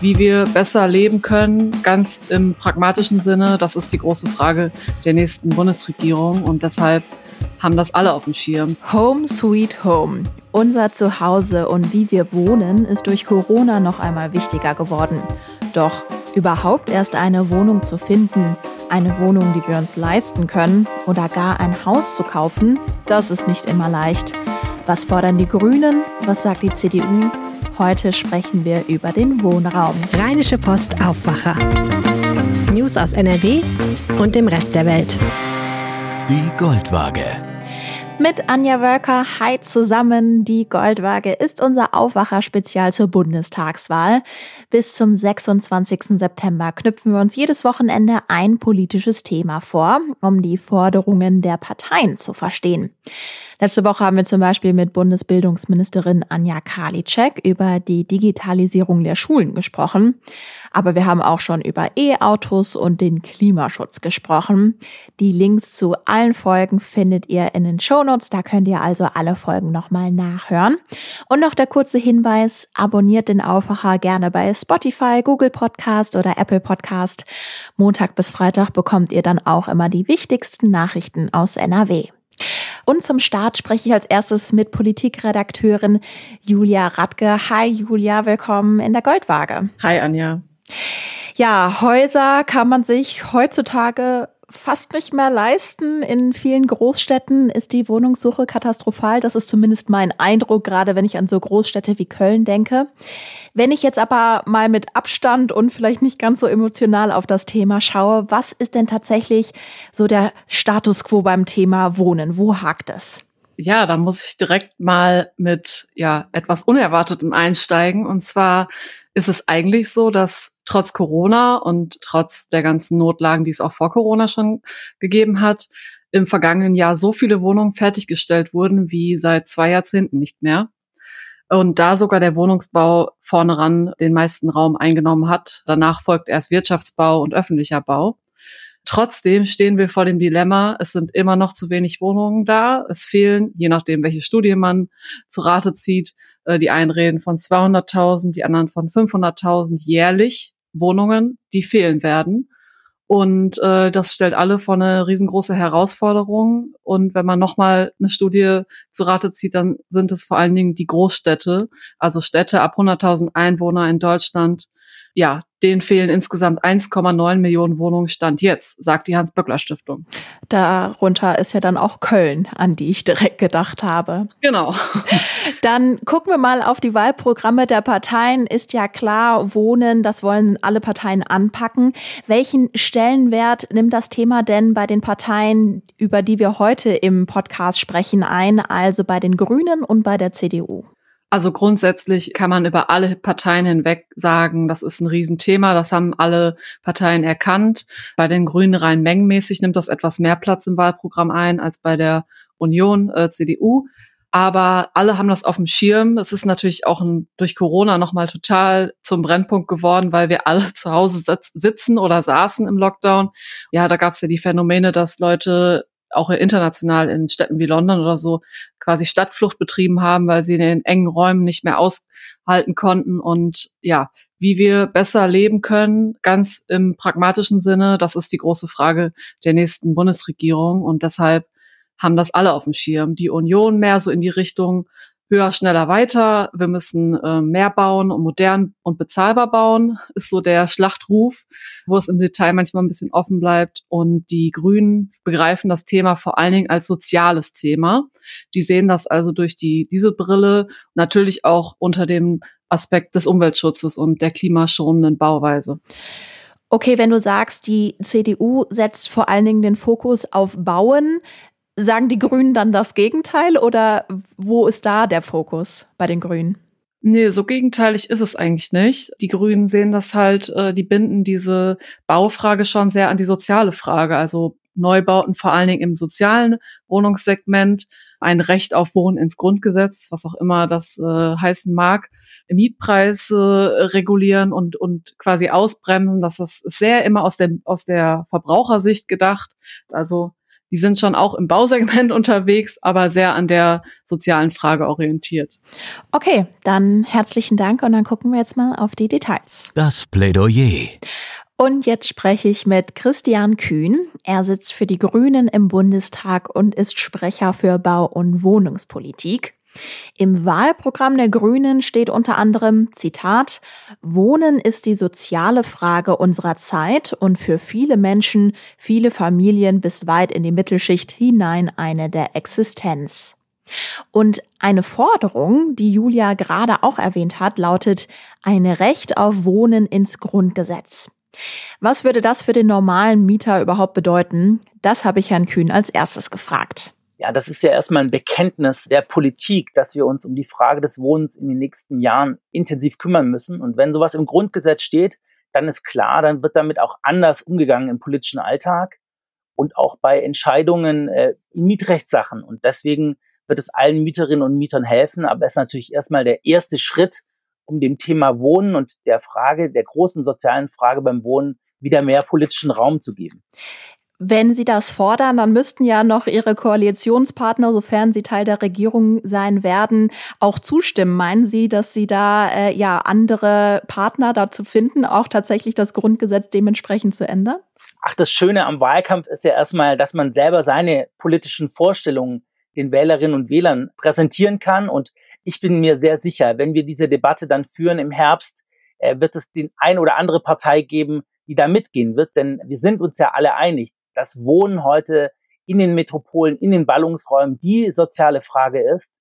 Wie wir besser leben können, ganz im pragmatischen Sinne, das ist die große Frage der nächsten Bundesregierung. Und deshalb haben das alle auf dem Schirm. Home Sweet Home. Unser Zuhause und wie wir wohnen ist durch Corona noch einmal wichtiger geworden. Doch überhaupt erst eine Wohnung zu finden, eine Wohnung, die wir uns leisten können oder gar ein Haus zu kaufen, das ist nicht immer leicht. Was fordern die Grünen? Was sagt die CDU? Heute sprechen wir über den Wohnraum. Rheinische Post Aufwacher. News aus NRW und dem Rest der Welt. Die Goldwaage. Mit Anja Wölker, hi zusammen. Die Goldwaage ist unser Aufwacher-Spezial zur Bundestagswahl. Bis zum 26. September knüpfen wir uns jedes Wochenende ein politisches Thema vor, um die Forderungen der Parteien zu verstehen. Letzte Woche haben wir zum Beispiel mit Bundesbildungsministerin Anja Karliczek über die Digitalisierung der Schulen gesprochen. Aber wir haben auch schon über E-Autos und den Klimaschutz gesprochen. Die Links zu allen Folgen findet ihr in den Shownotes. Da könnt ihr also alle Folgen nochmal nachhören. Und noch der kurze Hinweis, abonniert den Aufwacher gerne bei Spotify, Google Podcast oder Apple Podcast. Montag bis Freitag bekommt ihr dann auch immer die wichtigsten Nachrichten aus NRW. Und zum Start spreche ich als erstes mit Politikredakteurin Julia Radke. Hi Julia, willkommen in der Goldwaage. Hi Anja. Ja, Häuser kann man sich heutzutage fast nicht mehr leisten. In vielen Großstädten ist die Wohnungssuche katastrophal. Das ist zumindest mein Eindruck, gerade wenn ich an so Großstädte wie Köln denke. Wenn ich jetzt aber mal mit Abstand und vielleicht nicht ganz so emotional auf das Thema schaue, was ist denn tatsächlich so der Status quo beim Thema Wohnen? Wo hakt es? Ja, da muss ich direkt mal mit ja etwas Unerwartetem einsteigen. Und zwar ist es eigentlich so, dass trotz Corona und trotz der ganzen Notlagen, die es auch vor Corona schon gegeben hat, im vergangenen Jahr so viele Wohnungen fertiggestellt wurden wie seit zwei Jahrzehnten nicht mehr. Und da sogar der Wohnungsbau vorne ran den meisten Raum eingenommen hat. Danach folgt erst Wirtschaftsbau und öffentlicher Bau. Trotzdem stehen wir vor dem Dilemma, es sind immer noch zu wenig Wohnungen da. Es fehlen, je nachdem, welche Studie man zu Rate zieht, äh, die einen reden von 200.000, die anderen von 500.000 jährlich Wohnungen, die fehlen werden. Und äh, das stellt alle vor eine riesengroße Herausforderung. Und wenn man nochmal eine Studie zu Rate zieht, dann sind es vor allen Dingen die Großstädte, also Städte ab 100.000 Einwohner in Deutschland, ja, denen fehlen insgesamt 1,9 Millionen Wohnungen Stand jetzt, sagt die Hans-Böckler-Stiftung. Darunter ist ja dann auch Köln, an die ich direkt gedacht habe. Genau. Dann gucken wir mal auf die Wahlprogramme der Parteien. Ist ja klar, Wohnen, das wollen alle Parteien anpacken. Welchen Stellenwert nimmt das Thema denn bei den Parteien, über die wir heute im Podcast sprechen, ein, also bei den Grünen und bei der CDU? Also grundsätzlich kann man über alle Parteien hinweg sagen, das ist ein Riesenthema. Das haben alle Parteien erkannt. Bei den Grünen rein mengenmäßig nimmt das etwas mehr Platz im Wahlprogramm ein als bei der Union, äh, CDU. Aber alle haben das auf dem Schirm. Es ist natürlich auch ein, durch Corona nochmal total zum Brennpunkt geworden, weil wir alle zu Hause sitzen oder saßen im Lockdown. Ja, da gab es ja die Phänomene, dass Leute auch international in Städten wie London oder so quasi Stadtflucht betrieben haben, weil sie in den engen Räumen nicht mehr aushalten konnten. Und ja, wie wir besser leben können, ganz im pragmatischen Sinne, das ist die große Frage der nächsten Bundesregierung. Und deshalb haben das alle auf dem Schirm. Die Union mehr so in die Richtung, höher, schneller, weiter. Wir müssen äh, mehr bauen und modern und bezahlbar bauen, ist so der Schlachtruf, wo es im Detail manchmal ein bisschen offen bleibt. Und die Grünen begreifen das Thema vor allen Dingen als soziales Thema. Die sehen das also durch die, diese Brille natürlich auch unter dem Aspekt des Umweltschutzes und der klimaschonenden Bauweise. Okay, wenn du sagst, die CDU setzt vor allen Dingen den Fokus auf Bauen, Sagen die Grünen dann das Gegenteil oder wo ist da der Fokus bei den Grünen? Nee, so gegenteilig ist es eigentlich nicht. Die Grünen sehen das halt, äh, die binden diese Baufrage schon sehr an die soziale Frage. Also Neubauten vor allen Dingen im sozialen Wohnungssegment, ein Recht auf Wohnen ins Grundgesetz, was auch immer das äh, heißen mag, Mietpreise regulieren und, und quasi ausbremsen. Das ist sehr immer aus, dem, aus der Verbrauchersicht gedacht. Also die sind schon auch im Bausegment unterwegs, aber sehr an der sozialen Frage orientiert. Okay, dann herzlichen Dank und dann gucken wir jetzt mal auf die Details. Das Plädoyer. Und jetzt spreche ich mit Christian Kühn. Er sitzt für die Grünen im Bundestag und ist Sprecher für Bau- und Wohnungspolitik. Im Wahlprogramm der Grünen steht unter anderem, Zitat, Wohnen ist die soziale Frage unserer Zeit und für viele Menschen, viele Familien bis weit in die Mittelschicht hinein eine der Existenz. Und eine Forderung, die Julia gerade auch erwähnt hat, lautet ein Recht auf Wohnen ins Grundgesetz. Was würde das für den normalen Mieter überhaupt bedeuten? Das habe ich Herrn Kühn als erstes gefragt. Ja, das ist ja erstmal ein Bekenntnis der Politik, dass wir uns um die Frage des Wohnens in den nächsten Jahren intensiv kümmern müssen. Und wenn sowas im Grundgesetz steht, dann ist klar, dann wird damit auch anders umgegangen im politischen Alltag und auch bei Entscheidungen äh, in Mietrechtssachen. Und deswegen wird es allen Mieterinnen und Mietern helfen. Aber es ist natürlich erstmal der erste Schritt, um dem Thema Wohnen und der Frage, der großen sozialen Frage beim Wohnen wieder mehr politischen Raum zu geben. Wenn Sie das fordern, dann müssten ja noch Ihre Koalitionspartner, sofern Sie Teil der Regierung sein werden, auch zustimmen. Meinen Sie, dass Sie da äh, ja andere Partner dazu finden, auch tatsächlich das Grundgesetz dementsprechend zu ändern? Ach, das Schöne am Wahlkampf ist ja erstmal, dass man selber seine politischen Vorstellungen den Wählerinnen und Wählern präsentieren kann. Und ich bin mir sehr sicher, wenn wir diese Debatte dann führen im Herbst, äh, wird es den ein oder andere Partei geben, die da mitgehen wird. Denn wir sind uns ja alle einig dass Wohnen heute in den Metropolen, in den Ballungsräumen die soziale Frage ist.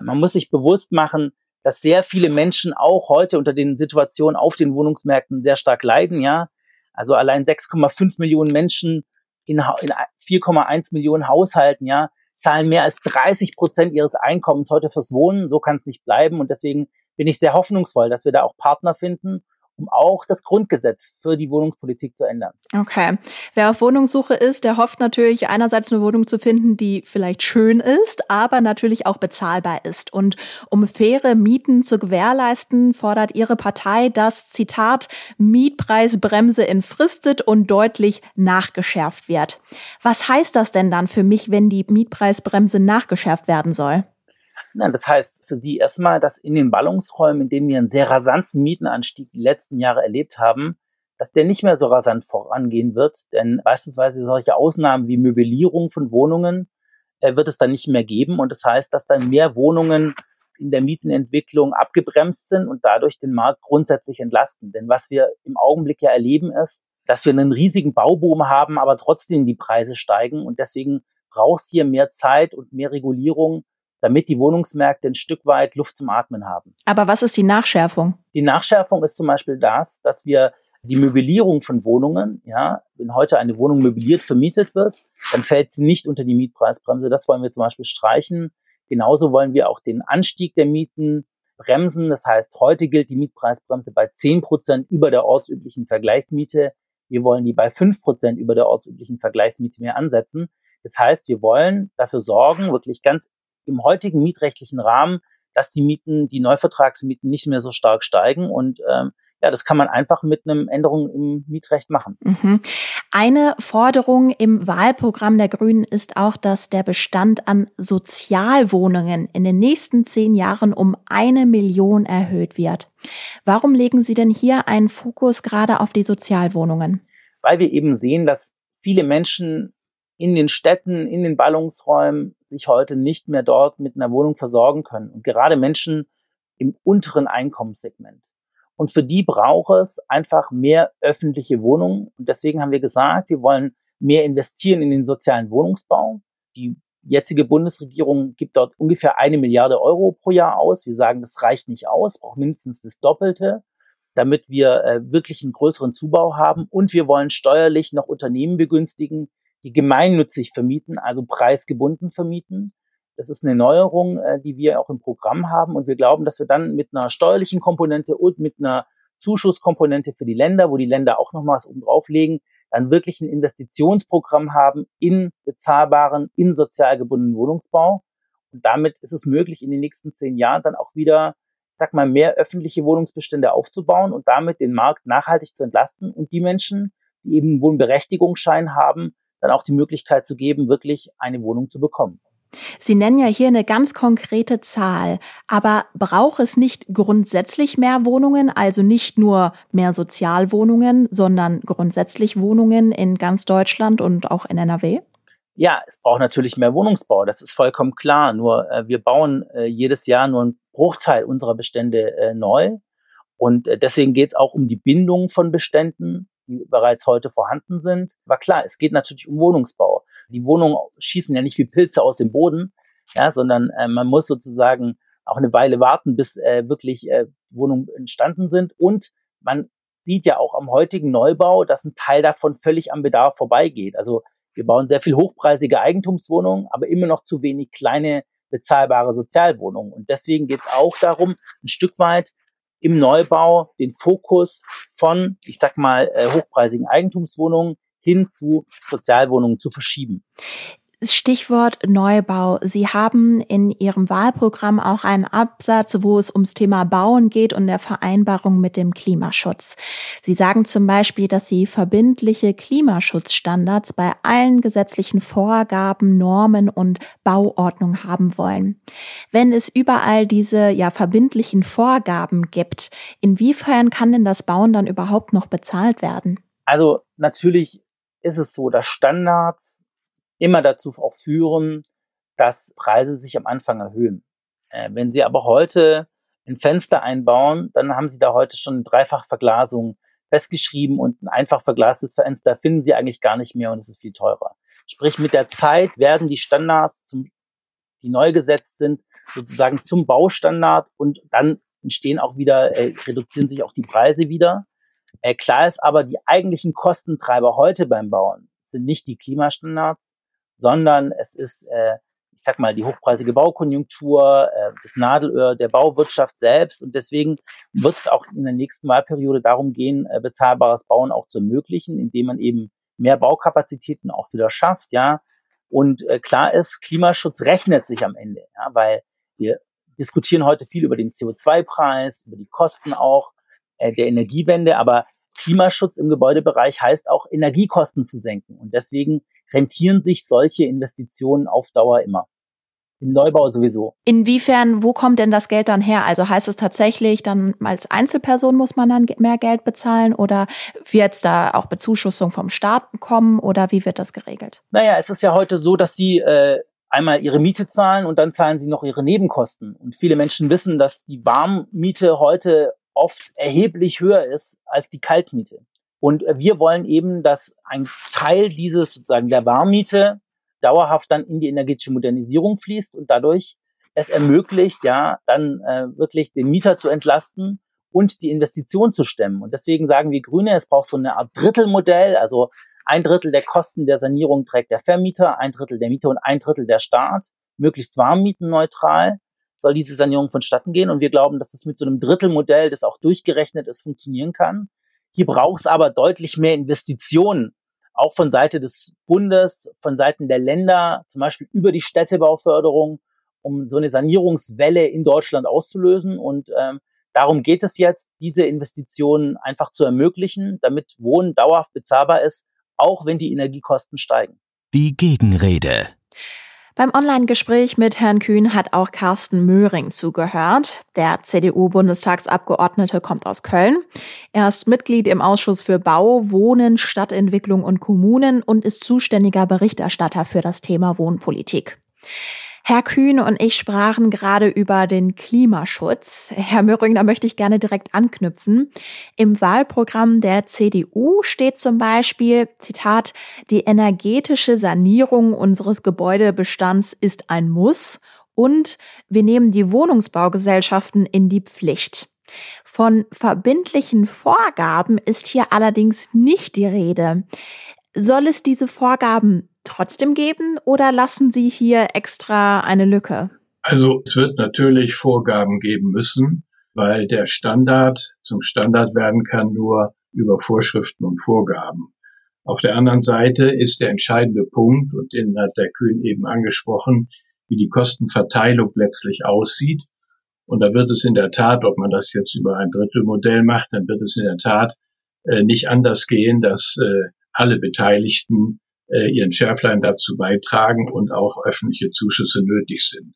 Man muss sich bewusst machen, dass sehr viele Menschen auch heute unter den Situationen auf den Wohnungsmärkten sehr stark leiden, ja. Also allein 6,5 Millionen Menschen in, in 4,1 Millionen Haushalten, ja, zahlen mehr als 30 Prozent ihres Einkommens heute fürs Wohnen. So kann es nicht bleiben. Und deswegen bin ich sehr hoffnungsvoll, dass wir da auch Partner finden um auch das Grundgesetz für die Wohnungspolitik zu ändern. Okay. Wer auf Wohnungssuche ist, der hofft natürlich einerseits eine Wohnung zu finden, die vielleicht schön ist, aber natürlich auch bezahlbar ist. Und um faire Mieten zu gewährleisten, fordert Ihre Partei, dass, Zitat, Mietpreisbremse entfristet und deutlich nachgeschärft wird. Was heißt das denn dann für mich, wenn die Mietpreisbremse nachgeschärft werden soll? Na, das heißt für Sie erstmal, dass in den Ballungsräumen, in denen wir einen sehr rasanten Mietenanstieg die letzten Jahre erlebt haben, dass der nicht mehr so rasant vorangehen wird. Denn beispielsweise solche Ausnahmen wie Möblierung von Wohnungen äh, wird es dann nicht mehr geben. Und das heißt, dass dann mehr Wohnungen in der Mietenentwicklung abgebremst sind und dadurch den Markt grundsätzlich entlasten. Denn was wir im Augenblick ja erleben ist, dass wir einen riesigen Bauboom haben, aber trotzdem die Preise steigen. Und deswegen braucht es hier mehr Zeit und mehr Regulierung, damit die Wohnungsmärkte ein Stück weit Luft zum Atmen haben. Aber was ist die Nachschärfung? Die Nachschärfung ist zum Beispiel das, dass wir die Möblierung von Wohnungen, ja, wenn heute eine Wohnung möbliert vermietet wird, dann fällt sie nicht unter die Mietpreisbremse. Das wollen wir zum Beispiel streichen. Genauso wollen wir auch den Anstieg der Mieten bremsen. Das heißt, heute gilt die Mietpreisbremse bei 10 Prozent über der ortsüblichen Vergleichsmiete. Wir wollen die bei 5 Prozent über der ortsüblichen Vergleichsmiete mehr ansetzen. Das heißt, wir wollen dafür sorgen, wirklich ganz im heutigen mietrechtlichen Rahmen, dass die Mieten, die Neuvertragsmieten nicht mehr so stark steigen und ähm, ja, das kann man einfach mit einem Änderung im Mietrecht machen. Mhm. Eine Forderung im Wahlprogramm der Grünen ist auch, dass der Bestand an Sozialwohnungen in den nächsten zehn Jahren um eine Million erhöht wird. Warum legen Sie denn hier einen Fokus gerade auf die Sozialwohnungen? Weil wir eben sehen, dass viele Menschen in den Städten, in den Ballungsräumen sich heute nicht mehr dort mit einer Wohnung versorgen können. Und gerade Menschen im unteren Einkommenssegment. Und für die braucht es einfach mehr öffentliche Wohnungen. Und deswegen haben wir gesagt, wir wollen mehr investieren in den sozialen Wohnungsbau. Die jetzige Bundesregierung gibt dort ungefähr eine Milliarde Euro pro Jahr aus. Wir sagen, das reicht nicht aus, braucht mindestens das Doppelte, damit wir äh, wirklich einen größeren Zubau haben. Und wir wollen steuerlich noch Unternehmen begünstigen, die gemeinnützig vermieten, also preisgebunden vermieten. Das ist eine Neuerung, äh, die wir auch im Programm haben. Und wir glauben, dass wir dann mit einer steuerlichen Komponente und mit einer Zuschusskomponente für die Länder, wo die Länder auch noch was oben drauflegen, dann wirklich ein Investitionsprogramm haben in bezahlbaren, in sozial gebundenen Wohnungsbau. Und damit ist es möglich, in den nächsten zehn Jahren dann auch wieder, sag mal, mehr öffentliche Wohnungsbestände aufzubauen und damit den Markt nachhaltig zu entlasten und die Menschen, die eben Wohnberechtigungsschein haben, dann auch die Möglichkeit zu geben, wirklich eine Wohnung zu bekommen. Sie nennen ja hier eine ganz konkrete Zahl, aber braucht es nicht grundsätzlich mehr Wohnungen, also nicht nur mehr Sozialwohnungen, sondern grundsätzlich Wohnungen in ganz Deutschland und auch in NRW? Ja, es braucht natürlich mehr Wohnungsbau, das ist vollkommen klar. Nur äh, wir bauen äh, jedes Jahr nur einen Bruchteil unserer Bestände äh, neu. Und äh, deswegen geht es auch um die Bindung von Beständen, die bereits heute vorhanden sind. Aber klar, es geht natürlich um Wohnungsbau. Die Wohnungen schießen ja nicht wie Pilze aus dem Boden, ja, sondern äh, man muss sozusagen auch eine Weile warten, bis äh, wirklich äh, Wohnungen entstanden sind. Und man sieht ja auch am heutigen Neubau, dass ein Teil davon völlig am Bedarf vorbeigeht. Also wir bauen sehr viel hochpreisige Eigentumswohnungen, aber immer noch zu wenig kleine bezahlbare Sozialwohnungen. Und deswegen geht es auch darum, ein Stück weit im Neubau den Fokus von, ich sag mal, äh, hochpreisigen Eigentumswohnungen hin zu Sozialwohnungen zu verschieben. Stichwort Neubau. Sie haben in Ihrem Wahlprogramm auch einen Absatz, wo es ums Thema Bauen geht und der Vereinbarung mit dem Klimaschutz. Sie sagen zum Beispiel, dass Sie verbindliche Klimaschutzstandards bei allen gesetzlichen Vorgaben, Normen und Bauordnung haben wollen. Wenn es überall diese ja verbindlichen Vorgaben gibt, inwiefern kann denn das Bauen dann überhaupt noch bezahlt werden? Also natürlich ist es so, dass Standards immer dazu auch führen, dass Preise sich am Anfang erhöhen. Äh, wenn Sie aber heute ein Fenster einbauen, dann haben Sie da heute schon eine Dreifachverglasung festgeschrieben und ein einfach verglastes Fenster finden Sie eigentlich gar nicht mehr und es ist viel teurer. Sprich, mit der Zeit werden die Standards, zum, die neu gesetzt sind, sozusagen zum Baustandard und dann entstehen auch wieder, äh, reduzieren sich auch die Preise wieder. Äh, klar ist aber, die eigentlichen Kostentreiber heute beim Bauen sind nicht die Klimastandards, sondern es ist, äh, ich sag mal, die hochpreisige Baukonjunktur, äh, das Nadelöhr der Bauwirtschaft selbst. Und deswegen wird es auch in der nächsten Wahlperiode darum gehen, äh, bezahlbares Bauen auch zu ermöglichen, indem man eben mehr Baukapazitäten auch wieder schafft, ja. Und äh, klar ist, Klimaschutz rechnet sich am Ende, ja, weil wir diskutieren heute viel über den CO2-Preis, über die Kosten auch äh, der Energiewende, aber Klimaschutz im Gebäudebereich heißt auch Energiekosten zu senken. Und deswegen rentieren sich solche Investitionen auf Dauer immer. Im Neubau sowieso. Inwiefern, wo kommt denn das Geld dann her? Also heißt es tatsächlich, dann als Einzelperson muss man dann mehr Geld bezahlen oder wird es da auch Bezuschussung vom Staat bekommen oder wie wird das geregelt? Naja, es ist ja heute so, dass sie äh, einmal ihre Miete zahlen und dann zahlen sie noch ihre Nebenkosten. Und viele Menschen wissen, dass die Warmmiete heute oft erheblich höher ist als die Kaltmiete. Und äh, wir wollen eben, dass ein Teil dieses sozusagen der Warmmiete dauerhaft dann in die energetische Modernisierung fließt und dadurch es ermöglicht, ja, dann äh, wirklich den Mieter zu entlasten und die Investition zu stemmen. Und deswegen sagen wir Grüne, es braucht so eine Art Drittelmodell, also ein Drittel der Kosten der Sanierung trägt der Vermieter, ein Drittel der Mieter und ein Drittel der Staat, möglichst warmmietenneutral soll diese Sanierung vonstatten gehen. Und wir glauben, dass es mit so einem Drittelmodell, das auch durchgerechnet ist, funktionieren kann. Hier braucht es aber deutlich mehr Investitionen, auch von Seite des Bundes, von Seiten der Länder, zum Beispiel über die Städtebauförderung, um so eine Sanierungswelle in Deutschland auszulösen. Und ähm, darum geht es jetzt, diese Investitionen einfach zu ermöglichen, damit Wohnen dauerhaft bezahlbar ist, auch wenn die Energiekosten steigen. Die Gegenrede. Beim Online-Gespräch mit Herrn Kühn hat auch Carsten Möhring zugehört. Der CDU-Bundestagsabgeordnete kommt aus Köln. Er ist Mitglied im Ausschuss für Bau, Wohnen, Stadtentwicklung und Kommunen und ist zuständiger Berichterstatter für das Thema Wohnpolitik. Herr Kühn und ich sprachen gerade über den Klimaschutz. Herr Möhring, da möchte ich gerne direkt anknüpfen. Im Wahlprogramm der CDU steht zum Beispiel, Zitat, die energetische Sanierung unseres Gebäudebestands ist ein Muss und wir nehmen die Wohnungsbaugesellschaften in die Pflicht. Von verbindlichen Vorgaben ist hier allerdings nicht die Rede. Soll es diese Vorgaben trotzdem geben oder lassen Sie hier extra eine Lücke? Also es wird natürlich Vorgaben geben müssen, weil der Standard zum Standard werden kann nur über Vorschriften und Vorgaben. Auf der anderen Seite ist der entscheidende Punkt, und den hat der Kühn eben angesprochen, wie die Kostenverteilung letztlich aussieht. Und da wird es in der Tat, ob man das jetzt über ein Drittelmodell macht, dann wird es in der Tat äh, nicht anders gehen, dass äh, alle Beteiligten äh, ihren Schärflein dazu beitragen und auch öffentliche Zuschüsse nötig sind.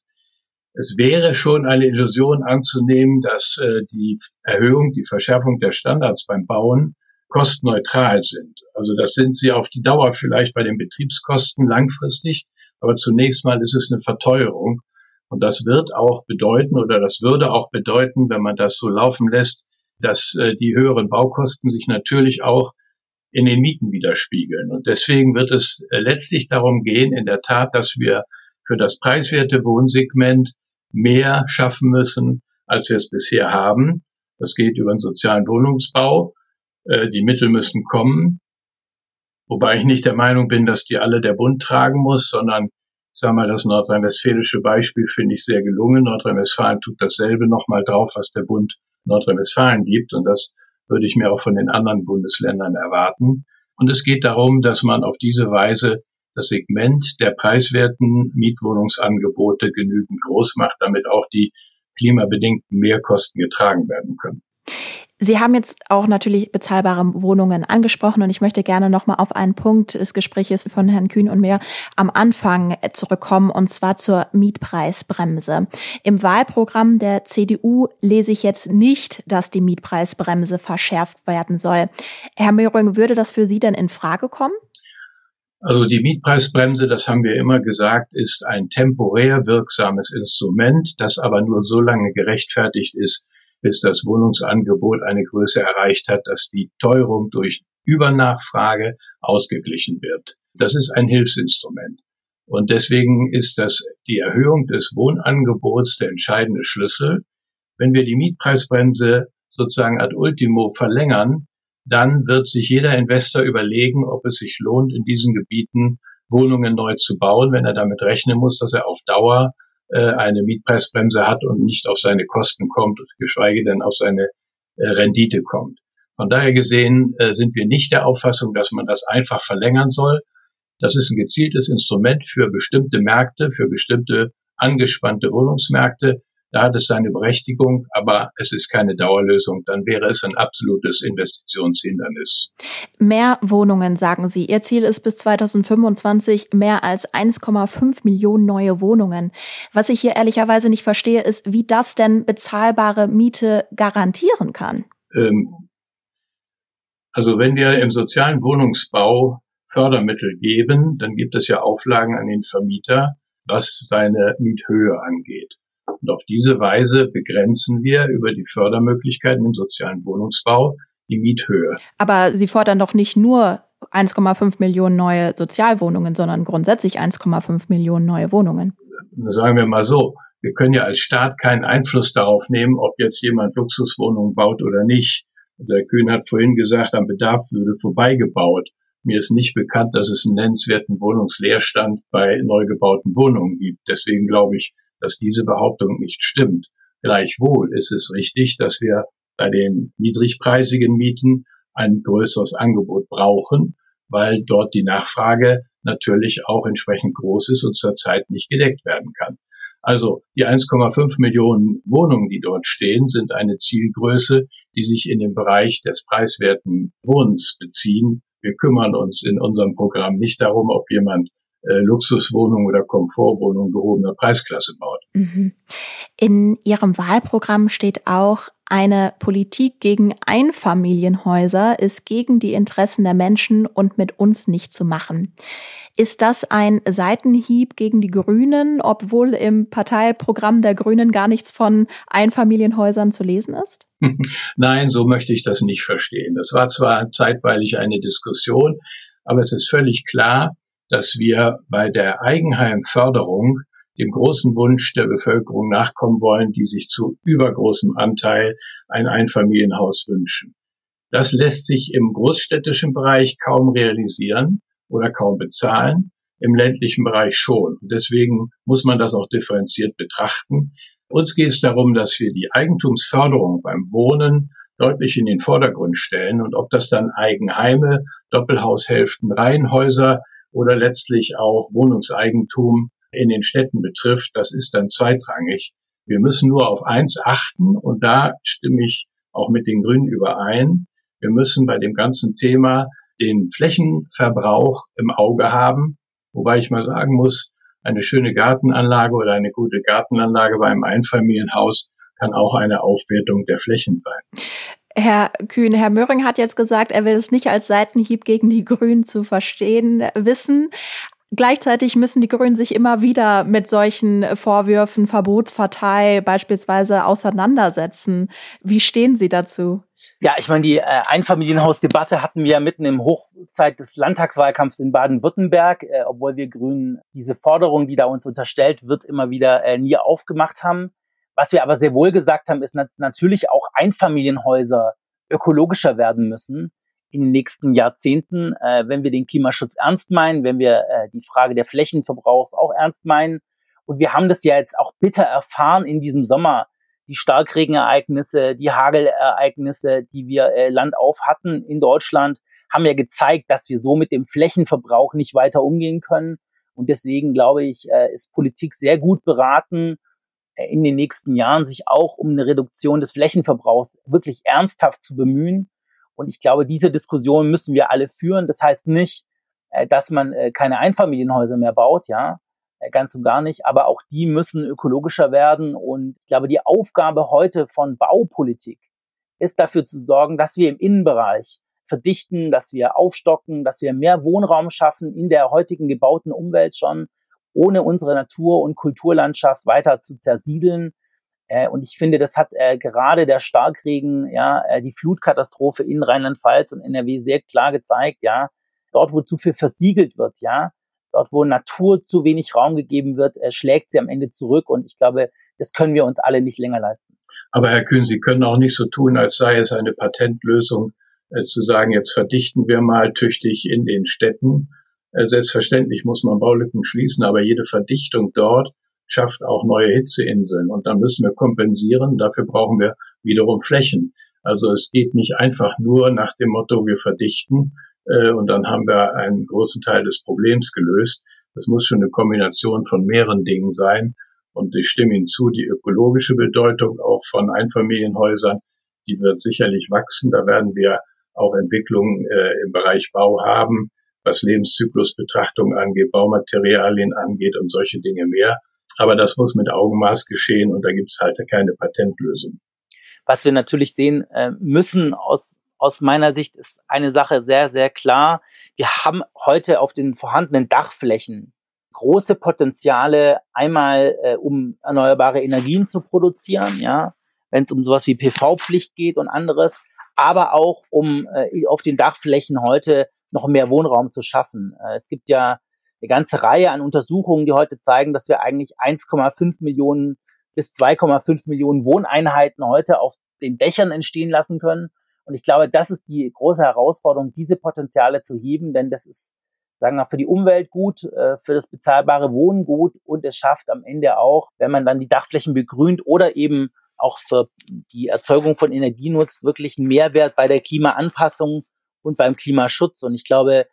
Es wäre schon eine Illusion anzunehmen, dass äh, die Erhöhung, die Verschärfung der Standards beim Bauen kostenneutral sind. Also das sind sie auf die Dauer vielleicht bei den Betriebskosten langfristig, aber zunächst mal ist es eine Verteuerung. Und das wird auch bedeuten oder das würde auch bedeuten, wenn man das so laufen lässt, dass äh, die höheren Baukosten sich natürlich auch in den Mieten widerspiegeln. Und deswegen wird es äh, letztlich darum gehen, in der Tat, dass wir für das preiswerte Wohnsegment mehr schaffen müssen, als wir es bisher haben. Das geht über den sozialen Wohnungsbau. Äh, die Mittel müssen kommen. Wobei ich nicht der Meinung bin, dass die alle der Bund tragen muss, sondern ich sage mal, das nordrhein-westfälische Beispiel finde ich sehr gelungen. Nordrhein-Westfalen tut dasselbe nochmal drauf, was der Bund Nordrhein-Westfalen gibt. Und das würde ich mir auch von den anderen Bundesländern erwarten. Und es geht darum, dass man auf diese Weise das Segment der preiswerten Mietwohnungsangebote genügend groß macht, damit auch die klimabedingten Mehrkosten getragen werden können. Sie haben jetzt auch natürlich bezahlbare Wohnungen angesprochen und ich möchte gerne nochmal auf einen Punkt des Gesprächs von Herrn Kühn und mir am Anfang zurückkommen und zwar zur Mietpreisbremse. Im Wahlprogramm der CDU lese ich jetzt nicht, dass die Mietpreisbremse verschärft werden soll. Herr Möhring, würde das für Sie denn in Frage kommen? Also die Mietpreisbremse, das haben wir immer gesagt, ist ein temporär wirksames Instrument, das aber nur so lange gerechtfertigt ist, bis das Wohnungsangebot eine Größe erreicht hat, dass die Teuerung durch Übernachfrage ausgeglichen wird. Das ist ein Hilfsinstrument. Und deswegen ist das die Erhöhung des Wohnangebots der entscheidende Schlüssel. Wenn wir die Mietpreisbremse sozusagen ad ultimo verlängern, dann wird sich jeder Investor überlegen, ob es sich lohnt, in diesen Gebieten Wohnungen neu zu bauen, wenn er damit rechnen muss, dass er auf Dauer eine Mietpreisbremse hat und nicht auf seine Kosten kommt, geschweige denn auf seine äh, Rendite kommt. Von daher gesehen äh, sind wir nicht der Auffassung, dass man das einfach verlängern soll. Das ist ein gezieltes Instrument für bestimmte Märkte, für bestimmte angespannte Wohnungsmärkte. Da hat es seine Berechtigung, aber es ist keine Dauerlösung. Dann wäre es ein absolutes Investitionshindernis. Mehr Wohnungen, sagen Sie. Ihr Ziel ist bis 2025 mehr als 1,5 Millionen neue Wohnungen. Was ich hier ehrlicherweise nicht verstehe, ist, wie das denn bezahlbare Miete garantieren kann. Ähm, also wenn wir im sozialen Wohnungsbau Fördermittel geben, dann gibt es ja Auflagen an den Vermieter, was seine Miethöhe angeht. Und auf diese Weise begrenzen wir über die Fördermöglichkeiten im sozialen Wohnungsbau die Miethöhe. Aber Sie fordern doch nicht nur 1,5 Millionen neue Sozialwohnungen, sondern grundsätzlich 1,5 Millionen neue Wohnungen. Sagen wir mal so, wir können ja als Staat keinen Einfluss darauf nehmen, ob jetzt jemand Luxuswohnungen baut oder nicht. Der Kühn hat vorhin gesagt, am Bedarf würde vorbeigebaut. Mir ist nicht bekannt, dass es einen nennenswerten Wohnungsleerstand bei neu gebauten Wohnungen gibt. Deswegen glaube ich, dass diese Behauptung nicht stimmt. Gleichwohl ist es richtig, dass wir bei den niedrigpreisigen Mieten ein größeres Angebot brauchen, weil dort die Nachfrage natürlich auch entsprechend groß ist und zurzeit nicht gedeckt werden kann. Also die 1,5 Millionen Wohnungen, die dort stehen, sind eine Zielgröße, die sich in dem Bereich des preiswerten Wohnens beziehen. Wir kümmern uns in unserem Programm nicht darum, ob jemand äh, Luxuswohnung oder Komfortwohnung gehobener Preisklasse baut. Mhm. In Ihrem Wahlprogramm steht auch, eine Politik gegen Einfamilienhäuser ist gegen die Interessen der Menschen und mit uns nicht zu machen. Ist das ein Seitenhieb gegen die Grünen, obwohl im Parteiprogramm der Grünen gar nichts von Einfamilienhäusern zu lesen ist? Nein, so möchte ich das nicht verstehen. Das war zwar zeitweilig eine Diskussion, aber es ist völlig klar, dass wir bei der Eigenheimförderung dem großen Wunsch der Bevölkerung nachkommen wollen, die sich zu übergroßem Anteil ein Einfamilienhaus wünschen. Das lässt sich im großstädtischen Bereich kaum realisieren oder kaum bezahlen, im ländlichen Bereich schon. deswegen muss man das auch differenziert betrachten. Uns geht es darum, dass wir die Eigentumsförderung beim Wohnen deutlich in den Vordergrund stellen. Und ob das dann Eigenheime, Doppelhaushälften, Reihenhäuser oder letztlich auch Wohnungseigentum in den Städten betrifft, das ist dann zweitrangig. Wir müssen nur auf eins achten und da stimme ich auch mit den Grünen überein. Wir müssen bei dem ganzen Thema den Flächenverbrauch im Auge haben. Wobei ich mal sagen muss, eine schöne Gartenanlage oder eine gute Gartenanlage bei einem Einfamilienhaus kann auch eine Aufwertung der Flächen sein. Herr Kühn, Herr Möhring hat jetzt gesagt, er will es nicht als Seitenhieb gegen die Grünen zu verstehen wissen. Gleichzeitig müssen die Grünen sich immer wieder mit solchen Vorwürfen, Verbotspartei beispielsweise auseinandersetzen. Wie stehen Sie dazu? Ja, ich meine, die äh, Einfamilienhausdebatte hatten wir mitten im Hochzeit des Landtagswahlkampfs in Baden-Württemberg, äh, obwohl wir Grünen diese Forderung, die da uns unterstellt wird, immer wieder äh, nie aufgemacht haben. Was wir aber sehr wohl gesagt haben, ist dass natürlich auch Einfamilienhäuser ökologischer werden müssen in den nächsten Jahrzehnten, äh, wenn wir den Klimaschutz ernst meinen, wenn wir äh, die Frage der Flächenverbrauchs auch ernst meinen. Und wir haben das ja jetzt auch bitter erfahren in diesem Sommer. Die Starkregenereignisse, die Hagelereignisse, die wir äh, landauf hatten in Deutschland, haben ja gezeigt, dass wir so mit dem Flächenverbrauch nicht weiter umgehen können. Und deswegen glaube ich, äh, ist Politik sehr gut beraten, in den nächsten Jahren sich auch um eine Reduktion des Flächenverbrauchs wirklich ernsthaft zu bemühen und ich glaube, diese Diskussion müssen wir alle führen. Das heißt nicht, äh, dass man äh, keine Einfamilienhäuser mehr baut, ja, äh, ganz und gar nicht. Aber auch die müssen ökologischer werden. Und ich glaube, die Aufgabe heute von Baupolitik ist dafür zu sorgen, dass wir im Innenbereich verdichten, dass wir aufstocken, dass wir mehr Wohnraum schaffen in der heutigen gebauten Umwelt schon, ohne unsere Natur- und Kulturlandschaft weiter zu zersiedeln. Äh, und ich finde, das hat äh, gerade der Starkregen, ja, äh, die Flutkatastrophe in Rheinland-Pfalz und NRW sehr klar gezeigt, ja, dort, wo zu viel versiegelt wird, ja, dort, wo Natur zu wenig Raum gegeben wird, schlägt sie am Ende zurück. Und ich glaube, das können wir uns alle nicht länger leisten. Aber Herr Kühn, Sie können auch nicht so tun, als sei es eine Patentlösung, zu sagen, jetzt verdichten wir mal tüchtig in den Städten. Äh, selbstverständlich muss man Baulücken schließen, aber jede Verdichtung dort schafft auch neue Hitzeinseln. Und dann müssen wir kompensieren. Dafür brauchen wir wiederum Flächen. Also es geht nicht einfach nur nach dem Motto, wir verdichten äh, und dann haben wir einen großen Teil des Problems gelöst. Das muss schon eine Kombination von mehreren Dingen sein. Und ich stimme Ihnen zu, die ökologische Bedeutung auch von Einfamilienhäusern, die wird sicherlich wachsen. Da werden wir auch Entwicklungen äh, im Bereich Bau haben, was Lebenszyklusbetrachtung angeht, Baumaterialien angeht und solche Dinge mehr. Aber das muss mit Augenmaß geschehen und da gibt es halt keine Patentlösung. Was wir natürlich sehen äh, müssen aus, aus meiner Sicht ist eine Sache sehr, sehr klar. Wir haben heute auf den vorhandenen Dachflächen große Potenziale, einmal äh, um erneuerbare Energien zu produzieren, ja, wenn es um sowas wie PV-Pflicht geht und anderes, aber auch um äh, auf den Dachflächen heute noch mehr Wohnraum zu schaffen. Äh, es gibt ja eine ganze Reihe an Untersuchungen, die heute zeigen, dass wir eigentlich 1,5 Millionen bis 2,5 Millionen Wohneinheiten heute auf den Dächern entstehen lassen können. Und ich glaube, das ist die große Herausforderung, diese Potenziale zu heben, denn das ist, sagen wir, für die Umwelt gut, äh, für das bezahlbare Wohnen gut und es schafft am Ende auch, wenn man dann die Dachflächen begrünt oder eben auch für die Erzeugung von Energie nutzt, wirklich einen Mehrwert bei der Klimaanpassung und beim Klimaschutz. Und ich glaube,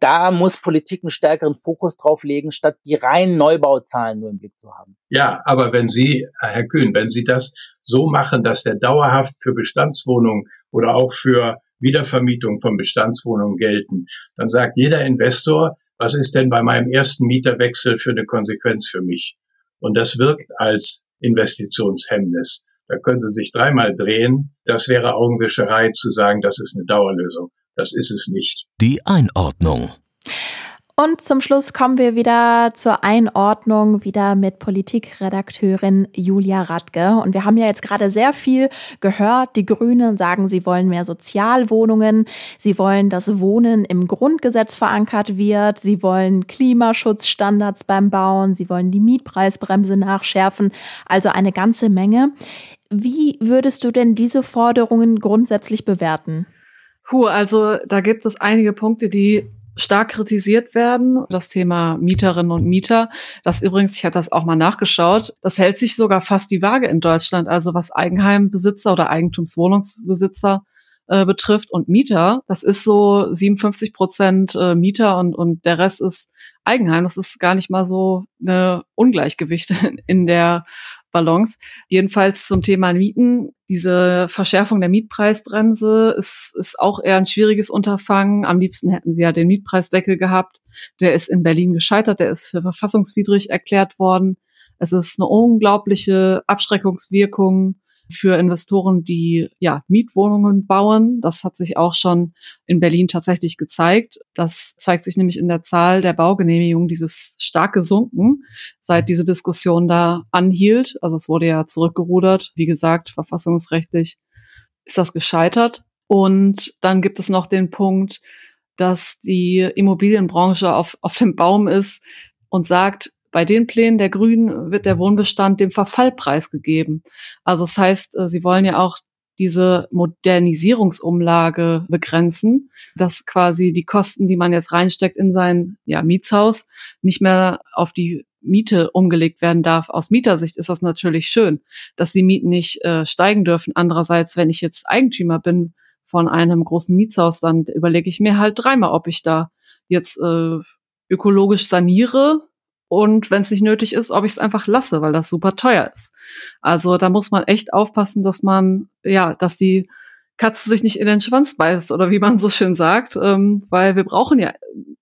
da muss Politik einen stärkeren Fokus drauf legen, statt die reinen Neubauzahlen nur im Blick zu haben. Ja, aber wenn Sie, Herr Kühn, wenn Sie das so machen, dass der dauerhaft für Bestandswohnungen oder auch für Wiedervermietung von Bestandswohnungen gelten, dann sagt jeder Investor, was ist denn bei meinem ersten Mieterwechsel für eine Konsequenz für mich? Und das wirkt als Investitionshemmnis. Da können Sie sich dreimal drehen. Das wäre Augenwischerei zu sagen, das ist eine Dauerlösung. Das ist es nicht. Die Einordnung. Und zum Schluss kommen wir wieder zur Einordnung, wieder mit Politikredakteurin Julia Radke. Und wir haben ja jetzt gerade sehr viel gehört. Die Grünen sagen, sie wollen mehr Sozialwohnungen. Sie wollen, dass Wohnen im Grundgesetz verankert wird. Sie wollen Klimaschutzstandards beim Bauen. Sie wollen die Mietpreisbremse nachschärfen. Also eine ganze Menge. Wie würdest du denn diese Forderungen grundsätzlich bewerten? Puh, also da gibt es einige Punkte, die stark kritisiert werden. Das Thema Mieterinnen und Mieter. Das übrigens, ich hatte das auch mal nachgeschaut, das hält sich sogar fast die Waage in Deutschland. Also was Eigenheimbesitzer oder Eigentumswohnungsbesitzer äh, betrifft und Mieter, das ist so 57 Prozent äh, Mieter und, und der Rest ist Eigenheim. Das ist gar nicht mal so eine Ungleichgewicht in der Luftballons. Jedenfalls zum Thema Mieten. Diese Verschärfung der Mietpreisbremse ist, ist auch eher ein schwieriges Unterfangen. Am liebsten hätten sie ja den Mietpreisdeckel gehabt. Der ist in Berlin gescheitert, der ist für verfassungswidrig erklärt worden. Es ist eine unglaubliche Abschreckungswirkung für Investoren, die ja Mietwohnungen bauen. Das hat sich auch schon in Berlin tatsächlich gezeigt. Das zeigt sich nämlich in der Zahl der Baugenehmigungen, dieses stark gesunken, seit diese Diskussion da anhielt. Also es wurde ja zurückgerudert. Wie gesagt, verfassungsrechtlich ist das gescheitert. Und dann gibt es noch den Punkt, dass die Immobilienbranche auf, auf dem Baum ist und sagt, bei den Plänen der Grünen wird der Wohnbestand dem Verfall preisgegeben. Also das heißt, äh, sie wollen ja auch diese Modernisierungsumlage begrenzen, dass quasi die Kosten, die man jetzt reinsteckt in sein ja, Mietshaus, nicht mehr auf die Miete umgelegt werden darf. Aus Mietersicht ist das natürlich schön, dass die Mieten nicht äh, steigen dürfen. Andererseits, wenn ich jetzt Eigentümer bin von einem großen Mietshaus, dann überlege ich mir halt dreimal, ob ich da jetzt äh, ökologisch saniere und wenn es nicht nötig ist, ob ich es einfach lasse, weil das super teuer ist. Also da muss man echt aufpassen, dass man, ja, dass die Katze sich nicht in den Schwanz beißt oder wie man so schön sagt, ähm, weil wir brauchen ja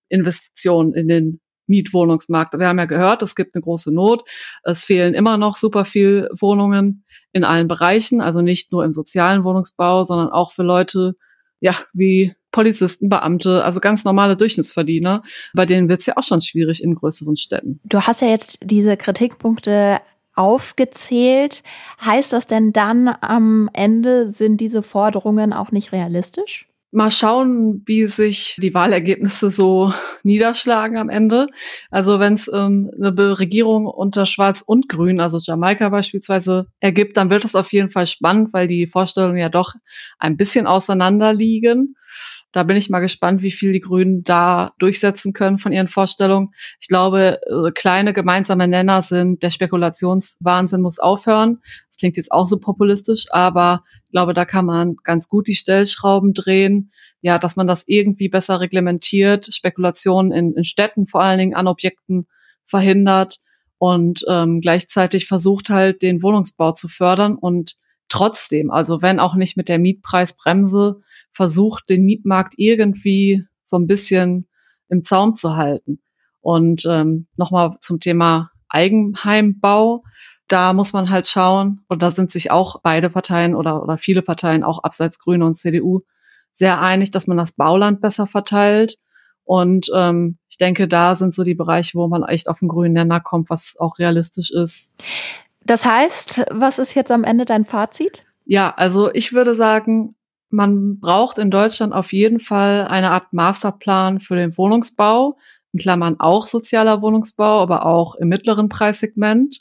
Investitionen in den Mietwohnungsmarkt. Wir haben ja gehört, es gibt eine große Not. Es fehlen immer noch super viel Wohnungen in allen Bereichen, also nicht nur im sozialen Wohnungsbau, sondern auch für Leute, ja, wie Polizisten, Beamte, also ganz normale Durchschnittsverdiener, bei denen wird es ja auch schon schwierig in größeren Städten. Du hast ja jetzt diese Kritikpunkte aufgezählt. Heißt das denn dann am Ende sind diese Forderungen auch nicht realistisch? Mal schauen, wie sich die Wahlergebnisse so niederschlagen am Ende. Also wenn es ähm, eine Regierung unter Schwarz und Grün, also Jamaika beispielsweise, ergibt, dann wird es auf jeden Fall spannend, weil die Vorstellungen ja doch ein bisschen auseinander liegen. Da bin ich mal gespannt, wie viel die Grünen da durchsetzen können von ihren Vorstellungen. Ich glaube, äh, kleine gemeinsame Nenner sind, der Spekulationswahnsinn muss aufhören. Das klingt jetzt auch so populistisch, aber ich glaube, da kann man ganz gut die Stellschrauben drehen. Ja, dass man das irgendwie besser reglementiert, Spekulationen in, in Städten vor allen Dingen an Objekten verhindert und ähm, gleichzeitig versucht halt den Wohnungsbau zu fördern und trotzdem, also wenn auch nicht mit der Mietpreisbremse, versucht, den Mietmarkt irgendwie so ein bisschen im Zaum zu halten. Und ähm, nochmal zum Thema Eigenheimbau. Da muss man halt schauen, und da sind sich auch beide Parteien oder, oder viele Parteien, auch abseits Grüne und CDU, sehr einig, dass man das Bauland besser verteilt. Und ähm, ich denke, da sind so die Bereiche, wo man echt auf den grünen Nenner kommt, was auch realistisch ist. Das heißt, was ist jetzt am Ende dein Fazit? Ja, also ich würde sagen, man braucht in Deutschland auf jeden Fall eine Art Masterplan für den Wohnungsbau, in Klammern auch sozialer Wohnungsbau, aber auch im mittleren Preissegment.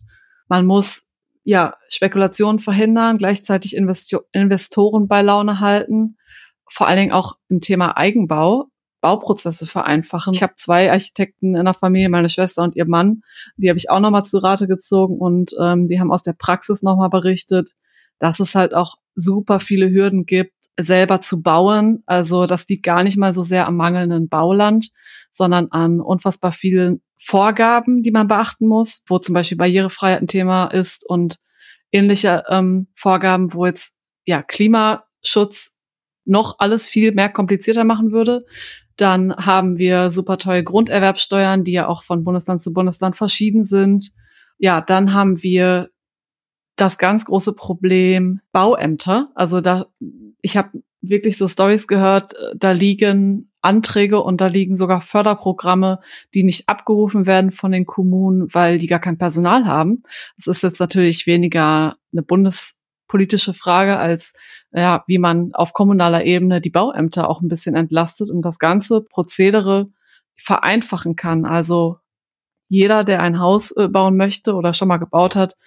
Man muss ja Spekulationen verhindern, gleichzeitig Investi Investoren bei Laune halten, vor allen Dingen auch im Thema Eigenbau. Bauprozesse vereinfachen. Ich habe zwei Architekten in der Familie, meine Schwester und ihr Mann, die habe ich auch nochmal zu Rate gezogen und ähm, die haben aus der Praxis nochmal berichtet, dass es halt auch super viele Hürden gibt, selber zu bauen. Also das liegt gar nicht mal so sehr am mangelnden Bauland, sondern an unfassbar vielen Vorgaben, die man beachten muss, wo zum Beispiel Barrierefreiheit ein Thema ist und ähnliche ähm, Vorgaben, wo jetzt ja Klimaschutz noch alles viel mehr komplizierter machen würde. Dann haben wir super teure Grunderwerbsteuern, die ja auch von Bundesland zu Bundesland verschieden sind. Ja, dann haben wir das ganz große Problem Bauämter. Also da, ich habe wirklich so Stories gehört, äh, da liegen Anträge und da liegen sogar Förderprogramme, die nicht abgerufen werden von den Kommunen, weil die gar kein Personal haben. Das ist jetzt natürlich weniger eine bundespolitische Frage als ja, wie man auf kommunaler Ebene die Bauämter auch ein bisschen entlastet und das ganze Prozedere vereinfachen kann. Also jeder, der ein Haus äh, bauen möchte oder schon mal gebaut hat,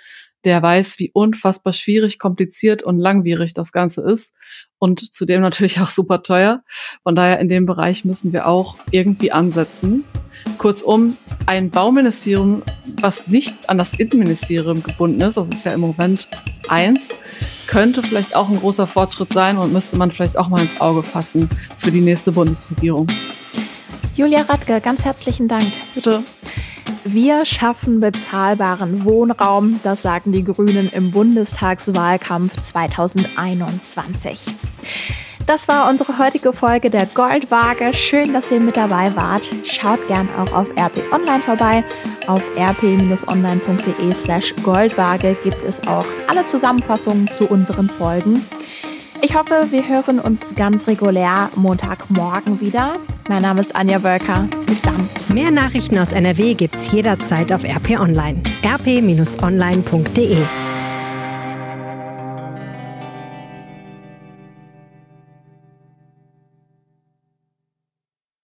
der weiß, wie unfassbar schwierig, kompliziert und langwierig das Ganze ist und zudem natürlich auch super teuer. Von daher in dem Bereich müssen wir auch irgendwie ansetzen. Kurzum, ein Bauministerium, was nicht an das Innenministerium gebunden ist, das ist ja im Moment eins, könnte vielleicht auch ein großer Fortschritt sein und müsste man vielleicht auch mal ins Auge fassen für die nächste Bundesregierung. Julia Radke, ganz herzlichen Dank. Bitte. Wir schaffen bezahlbaren Wohnraum, das sagen die Grünen im Bundestagswahlkampf 2021. Das war unsere heutige Folge der Goldwaage. Schön, dass ihr mit dabei wart. Schaut gern auch auf RP Online vorbei. Auf rp-online.de slash Goldwaage gibt es auch alle Zusammenfassungen zu unseren Folgen. Ich hoffe, wir hören uns ganz regulär Montagmorgen wieder. Mein Name ist Anja Wölker. Bis dann. Mehr Nachrichten aus NRW gibt's jederzeit auf RP Online. rp-online.de